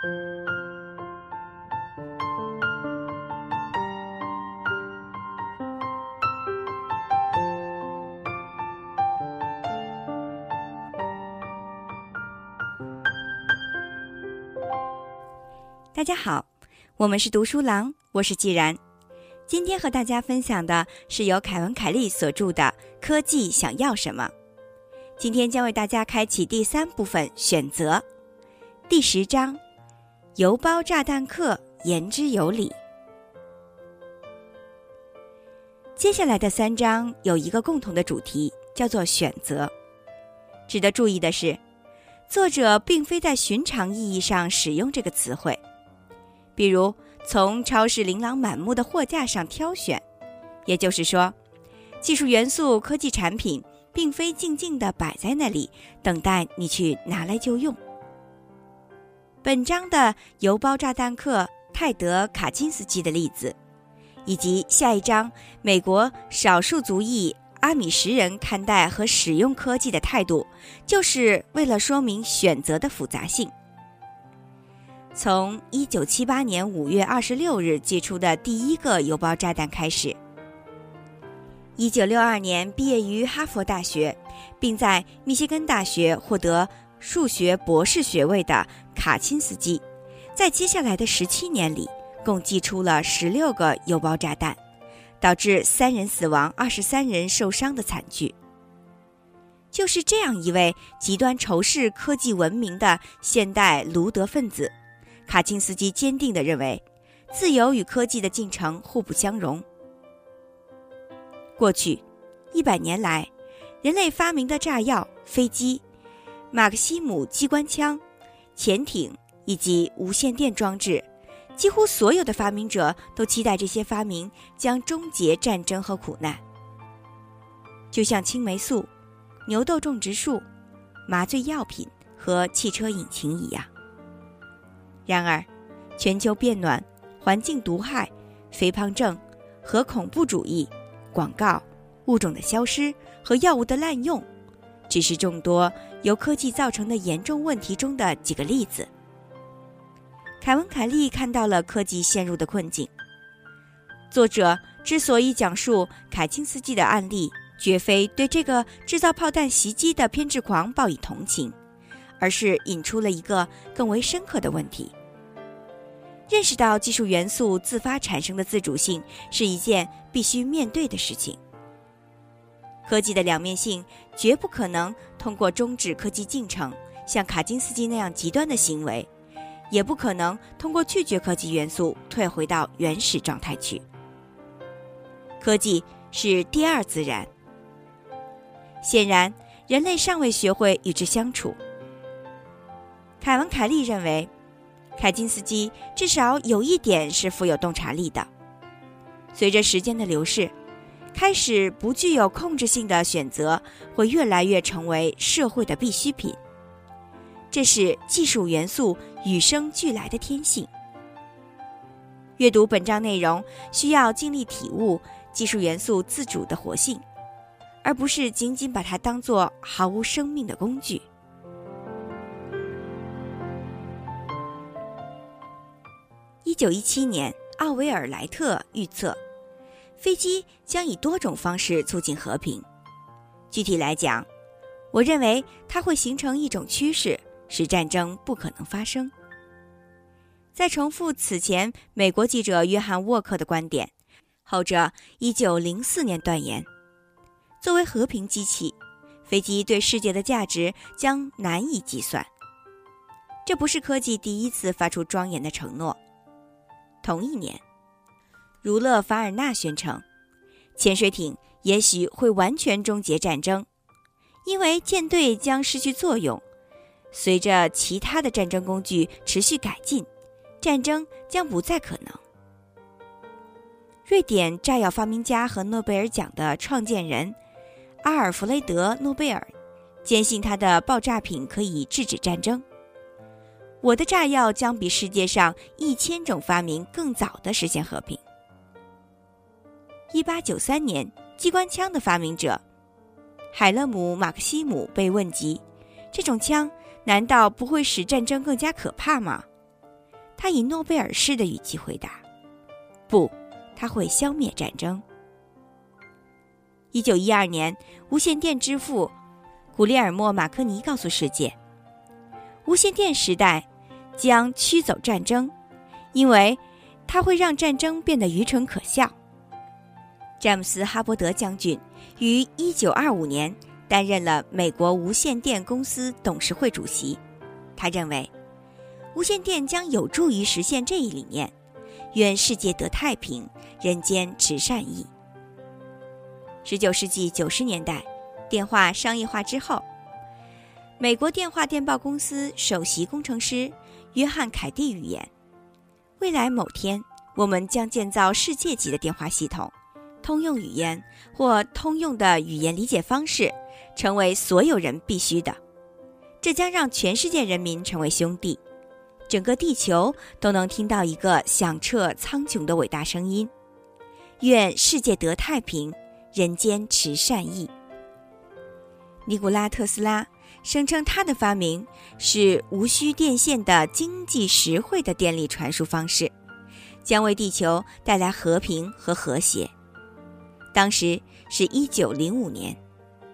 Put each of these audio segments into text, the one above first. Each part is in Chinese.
大家好，我们是读书郎，我是既然。今天和大家分享的是由凯文·凯利所著的《科技想要什么》。今天将为大家开启第三部分选择，第十章：邮包炸弹客言之有理。接下来的三章有一个共同的主题，叫做选择。值得注意的是，作者并非在寻常意义上使用这个词汇。比如从超市琳琅满目的货架上挑选，也就是说，技术元素科技产品并非静静地摆在那里等待你去拿来就用。本章的邮包炸弹客泰德·卡金斯基的例子，以及下一章美国少数族裔阿米什人看待和使用科技的态度，就是为了说明选择的复杂性。从一九七八年五月二十六日寄出的第一个邮包炸弹开始，一九六二年毕业于哈佛大学，并在密歇根大学获得数学博士学位的卡钦斯基，在接下来的十七年里，共寄出了十六个邮包炸弹，导致三人死亡、二十三人受伤的惨剧。就是这样一位极端仇视科技文明的现代卢德分子。卡钦斯基坚定地认为，自由与科技的进程互不相容。过去一百年来，人类发明的炸药、飞机、马克西姆机关枪、潜艇以及无线电装置，几乎所有的发明者都期待这些发明将终结战争和苦难。就像青霉素、牛痘种植术、麻醉药品和汽车引擎一样。然而，全球变暖、环境毒害、肥胖症、和恐怖主义、广告、物种的消失和药物的滥用，只是众多由科技造成的严重问题中的几个例子。凯文·凯利看到了科技陷入的困境。作者之所以讲述凯钦斯基的案例，绝非对这个制造炮弹袭击的偏执狂报以同情，而是引出了一个更为深刻的问题。认识到技术元素自发产生的自主性是一件必须面对的事情。科技的两面性绝不可能通过终止科技进程，像卡金斯基那样极端的行为，也不可能通过拒绝科技元素退回到原始状态去。科技是第二自然，显然人类尚未学会与之相处。凯文·凯利认为。凯金斯基至少有一点是富有洞察力的。随着时间的流逝，开始不具有控制性的选择会越来越成为社会的必需品。这是技术元素与生俱来的天性。阅读本章内容需要尽力体悟技术元素自主的活性，而不是仅仅把它当作毫无生命的工具。一九一七年，奥维尔莱特预测，飞机将以多种方式促进和平。具体来讲，我认为它会形成一种趋势，使战争不可能发生。再重复此前美国记者约翰沃克的观点，后者一九零四年断言，作为和平机器，飞机对世界的价值将难以计算。这不是科技第一次发出庄严的承诺。同一年，儒勒·凡尔纳宣称，潜水艇也许会完全终结战争，因为舰队将失去作用。随着其他的战争工具持续改进，战争将不再可能。瑞典炸药发明家和诺贝尔奖的创建人阿尔弗雷德·诺贝尔坚信他的爆炸品可以制止战争。我的炸药将比世界上一千种发明更早的实现和平。一八九三年，机关枪的发明者海勒姆·马克西姆被问及：“这种枪难道不会使战争更加可怕吗？”他以诺贝尔式的语气回答：“不，他会消灭战争。”一九一二年，无线电之父古列尔莫·马克尼告诉世界：“无线电时代将驱走战争，因为它会让战争变得愚蠢可笑。”詹姆斯·哈伯德将军于一九二五年担任了美国无线电公司董事会主席。他认为，无线电将有助于实现这一理念。愿世界得太平，人间持善意。十九世纪九十年代，电话商业化之后，美国电话电报公司首席工程师约翰·凯蒂预言：未来某天，我们将建造世界级的电话系统，通用语言或通用的语言理解方式成为所有人必须的。这将让全世界人民成为兄弟，整个地球都能听到一个响彻苍穹的伟大声音。愿世界得太平。人间持善意。尼古拉·特斯拉声称，他的发明是无需电线的经济实惠的电力传输方式，将为地球带来和平和和谐。当时是一九零五年，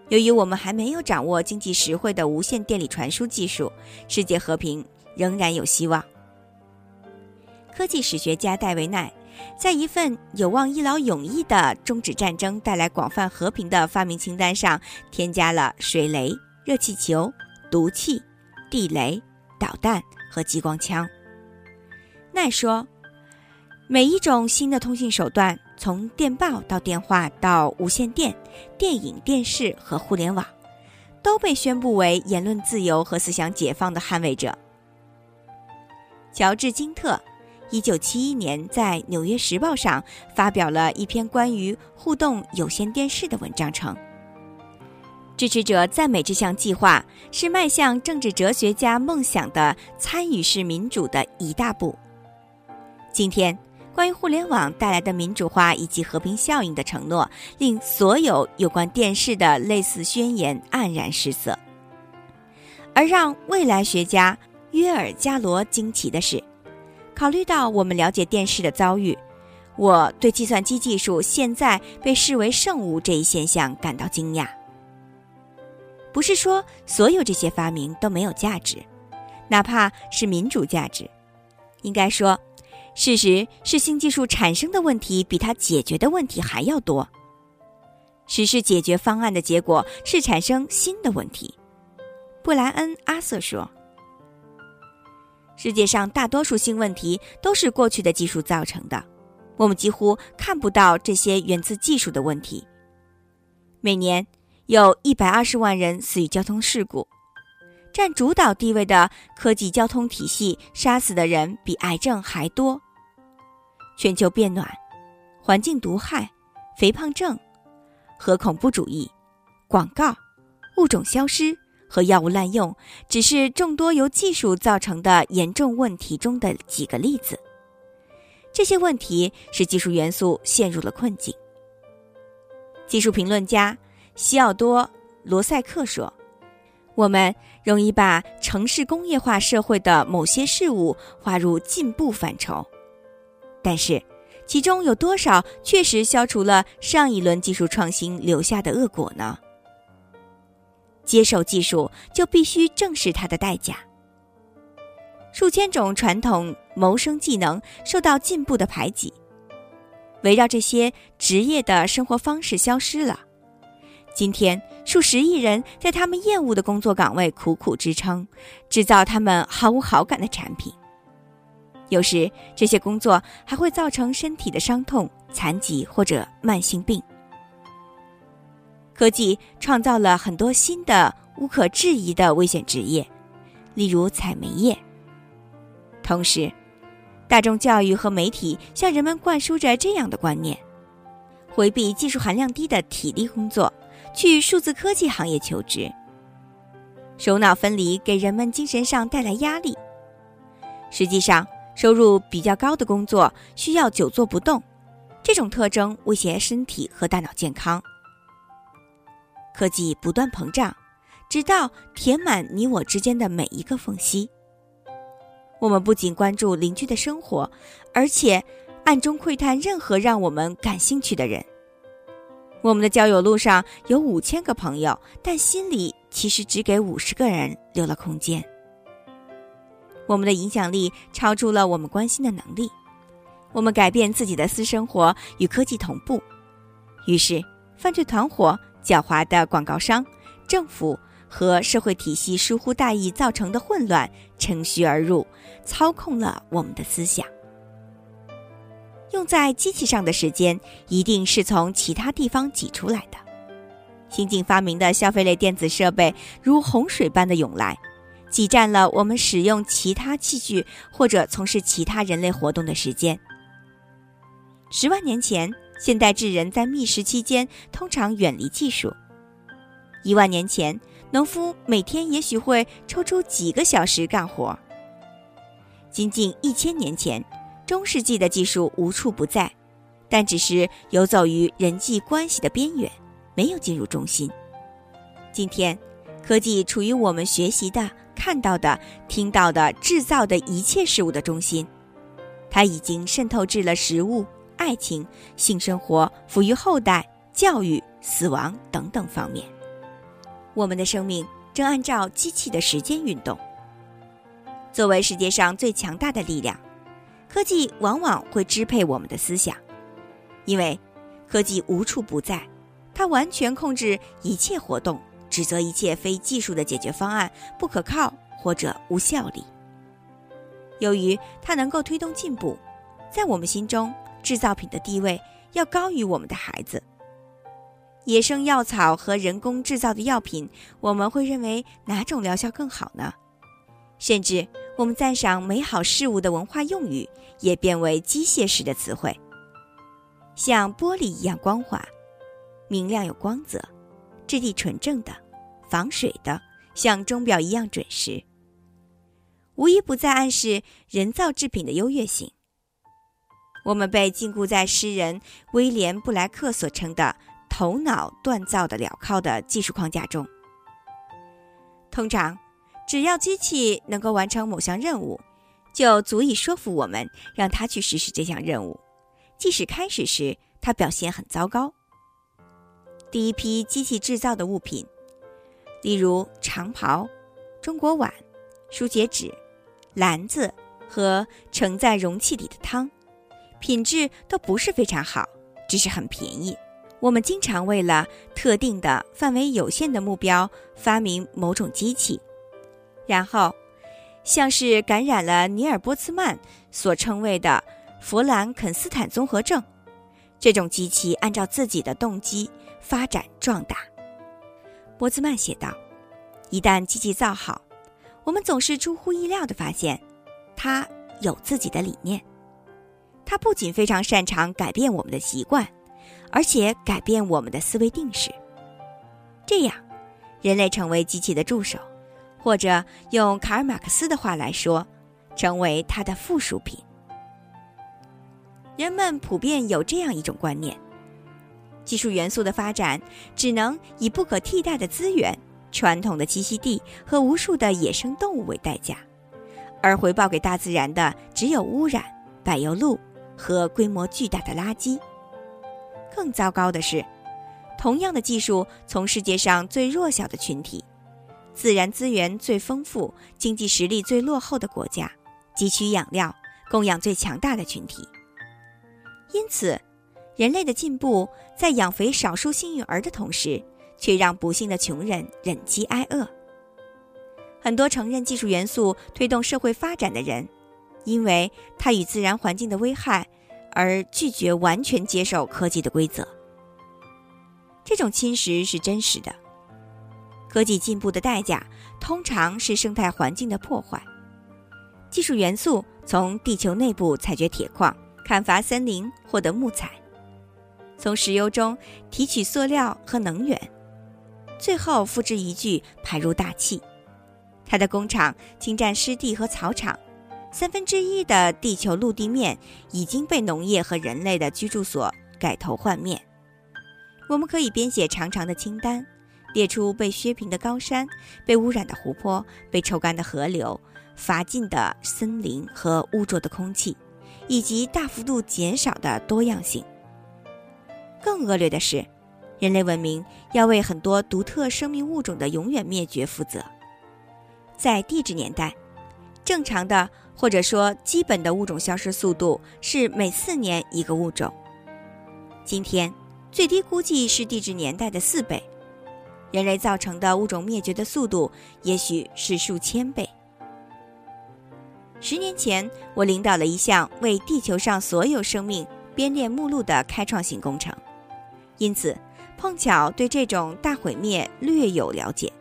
由于我们还没有掌握经济实惠的无线电力传输技术，世界和平仍然有希望。科技史学家戴维奈。在一份有望一劳永逸的终止战争、带来广泛和平的发明清单上，添加了水雷、热气球、毒气、地雷、导弹和激光枪。奈说，每一种新的通信手段，从电报到电话到无线电、电影、电视和互联网，都被宣布为言论自由和思想解放的捍卫者。乔治·金特。一九七一年，在《纽约时报》上发表了一篇关于互动有线电视的文章，称：支持者赞美这项计划是迈向政治哲学家梦想的参与式民主的一大步。今天，关于互联网带来的民主化以及和平效应的承诺，令所有有关电视的类似宣言黯然失色。而让未来学家约尔加罗惊奇的是。考虑到我们了解电视的遭遇，我对计算机技术现在被视为圣物这一现象感到惊讶。不是说所有这些发明都没有价值，哪怕是民主价值。应该说，事实是新技术产生的问题比它解决的问题还要多。实施解决方案的结果是产生新的问题。布莱恩·阿瑟说。世界上大多数新问题都是过去的技术造成的，我们几乎看不到这些源自技术的问题。每年有一百二十万人死于交通事故，占主导地位的科技交通体系杀死的人比癌症还多。全球变暖、环境毒害、肥胖症、核恐怖主义、广告、物种消失。和药物滥用只是众多由技术造成的严重问题中的几个例子。这些问题使技术元素陷入了困境。技术评论家西奥多·罗塞克说：“我们容易把城市工业化社会的某些事物划入进步范畴，但是其中有多少确实消除了上一轮技术创新留下的恶果呢？”接受技术就必须正视它的代价。数千种传统谋生技能受到进步的排挤，围绕这些职业的生活方式消失了。今天，数十亿人在他们厌恶的工作岗位苦苦支撑，制造他们毫无好感的产品。有时，这些工作还会造成身体的伤痛、残疾或者慢性病。科技创造了很多新的、无可置疑的危险职业，例如采煤业。同时，大众教育和媒体向人们灌输着这样的观念：回避技术含量低的体力工作，去数字科技行业求职。首脑分离给人们精神上带来压力。实际上，收入比较高的工作需要久坐不动，这种特征威胁身体和大脑健康。科技不断膨胀，直到填满你我之间的每一个缝隙。我们不仅关注邻居的生活，而且暗中窥探任何让我们感兴趣的人。我们的交友路上有五千个朋友，但心里其实只给五十个人留了空间。我们的影响力超出了我们关心的能力。我们改变自己的私生活与科技同步，于是犯罪团伙、狡猾的广告商、政府和社会体系疏忽大意造成的混乱乘虚而入，操控了我们的思想。用在机器上的时间，一定是从其他地方挤出来的。新近发明的消费类电子设备如洪水般的涌来，挤占了我们使用其他器具或者从事其他人类活动的时间。十万年前，现代智人在觅食期间通常远离技术；一万年前，农夫每天也许会抽出几个小时干活。仅仅一千年前。中世纪的技术无处不在，但只是游走于人际关系的边缘，没有进入中心。今天，科技处于我们学习的、看到的、听到的、制造的一切事物的中心。它已经渗透至了食物、爱情、性生活、抚育后代、教育、死亡等等方面。我们的生命正按照机器的时间运动。作为世界上最强大的力量。科技往往会支配我们的思想，因为科技无处不在，它完全控制一切活动，指责一切非技术的解决方案不可靠或者无效力。由于它能够推动进步，在我们心中，制造品的地位要高于我们的孩子。野生药草和人工制造的药品，我们会认为哪种疗效更好呢？甚至。我们赞赏美好事物的文化用语也变为机械式的词汇，像玻璃一样光滑、明亮有光泽、质地纯正的、防水的，像钟表一样准时，无一不在暗示人造制品的优越性。我们被禁锢在诗人威廉布莱克所称的“头脑锻造的镣铐”的技术框架中，通常。只要机器能够完成某项任务，就足以说服我们让它去实施这项任务，即使开始时它表现很糟糕。第一批机器制造的物品，例如长袍、中国碗、书写纸、篮子和盛在容器里的汤，品质都不是非常好，只是很便宜。我们经常为了特定的范围有限的目标发明某种机器。然后，像是感染了尼尔波茨曼所称谓的弗兰肯斯坦综合症，这种机器按照自己的动机发展壮大。波兹曼写道：“一旦机器造好，我们总是出乎意料地发现，它有自己的理念。它不仅非常擅长改变我们的习惯，而且改变我们的思维定式。这样，人类成为机器的助手。”或者用卡尔马克思的话来说，成为它的附属品。人们普遍有这样一种观念：技术元素的发展只能以不可替代的资源、传统的栖息地和无数的野生动物为代价，而回报给大自然的只有污染、柏油路和规模巨大的垃圾。更糟糕的是，同样的技术从世界上最弱小的群体。自然资源最丰富、经济实力最落后的国家，汲取养料供养最强大的群体。因此，人类的进步在养肥少数幸运儿的同时，却让不幸的穷人忍饥挨饿。很多承认技术元素推动社会发展的人，因为它与自然环境的危害，而拒绝完全接受科技的规则。这种侵蚀是真实的。科技进步的代价通常是生态环境的破坏。技术元素从地球内部采掘铁矿、砍伐森林获得木材，从石油中提取塑料和能源，最后付之一炬排入大气。它的工厂侵占湿地和草场，三分之一的地球陆地面已经被农业和人类的居住所改头换面。我们可以编写长长的清单。列出被削平的高山、被污染的湖泊、被抽干的河流乏尽的森林和污浊的空气，以及大幅度减少的多样性。更恶劣的是，人类文明要为很多独特生命物种的永远灭绝负责。在地质年代，正常的或者说基本的物种消失速度是每四年一个物种。今天，最低估计是地质年代的四倍。人类造成的物种灭绝的速度，也许是数千倍。十年前，我领导了一项为地球上所有生命编列目录的开创性工程，因此碰巧对这种大毁灭略有了解。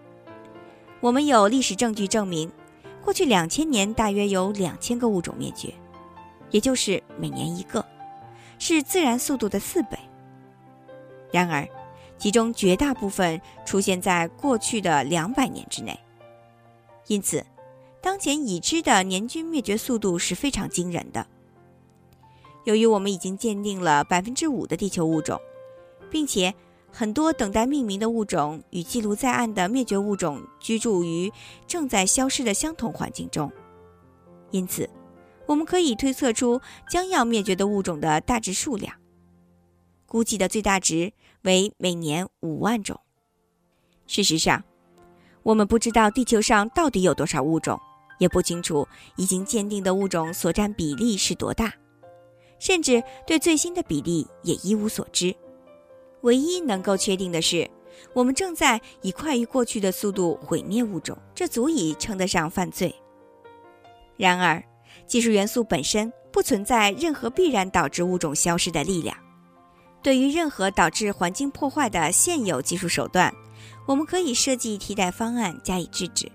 我们有历史证据证明，过去两千年大约有两千个物种灭绝，也就是每年一个，是自然速度的四倍。然而，其中绝大部分出现在过去的两百年之内，因此，当前已知的年均灭绝速度是非常惊人的。由于我们已经鉴定了百分之五的地球物种，并且很多等待命名的物种与记录在案的灭绝物种居住于正在消失的相同环境中，因此，我们可以推测出将要灭绝的物种的大致数量。估计的最大值为每年五万种。事实上，我们不知道地球上到底有多少物种，也不清楚已经鉴定的物种所占比例是多大，甚至对最新的比例也一无所知。唯一能够确定的是，我们正在以快于过去的速度毁灭物种，这足以称得上犯罪。然而，技术元素本身不存在任何必然导致物种消失的力量。对于任何导致环境破坏的现有技术手段，我们可以设计替代方案加以制止。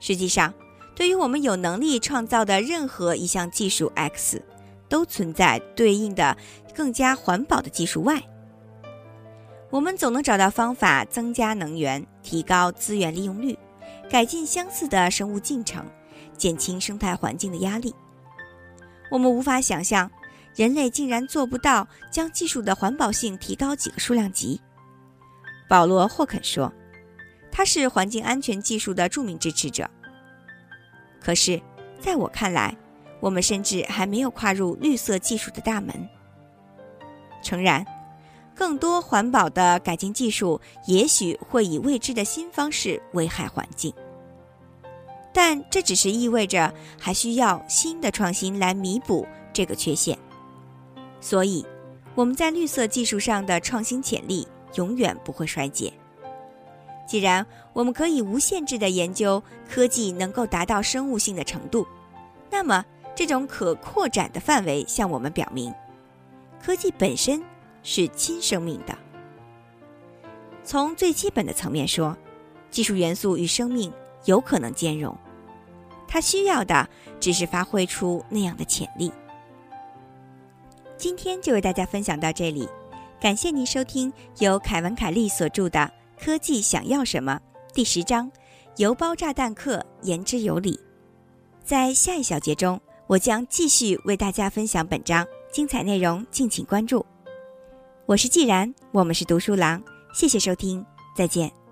实际上，对于我们有能力创造的任何一项技术 X，都存在对应的更加环保的技术 Y。我们总能找到方法增加能源、提高资源利用率、改进相似的生物进程、减轻生态环境的压力。我们无法想象。人类竟然做不到将技术的环保性提高几个数量级。保罗·霍肯说：“他是环境安全技术的著名支持者。”可是，在我看来，我们甚至还没有跨入绿色技术的大门。诚然，更多环保的改进技术也许会以未知的新方式危害环境，但这只是意味着还需要新的创新来弥补这个缺陷。所以，我们在绿色技术上的创新潜力永远不会衰减。既然我们可以无限制地研究科技能够达到生物性的程度，那么这种可扩展的范围向我们表明，科技本身是亲生命的。从最基本的层面说，技术元素与生命有可能兼容，它需要的只是发挥出那样的潜力。今天就为大家分享到这里，感谢您收听由凯文·凯利所著的《科技想要什么》第十章“邮包炸弹客言之有理”。在下一小节中，我将继续为大家分享本章精彩内容，敬请关注。我是既然，我们是读书郎，谢谢收听，再见。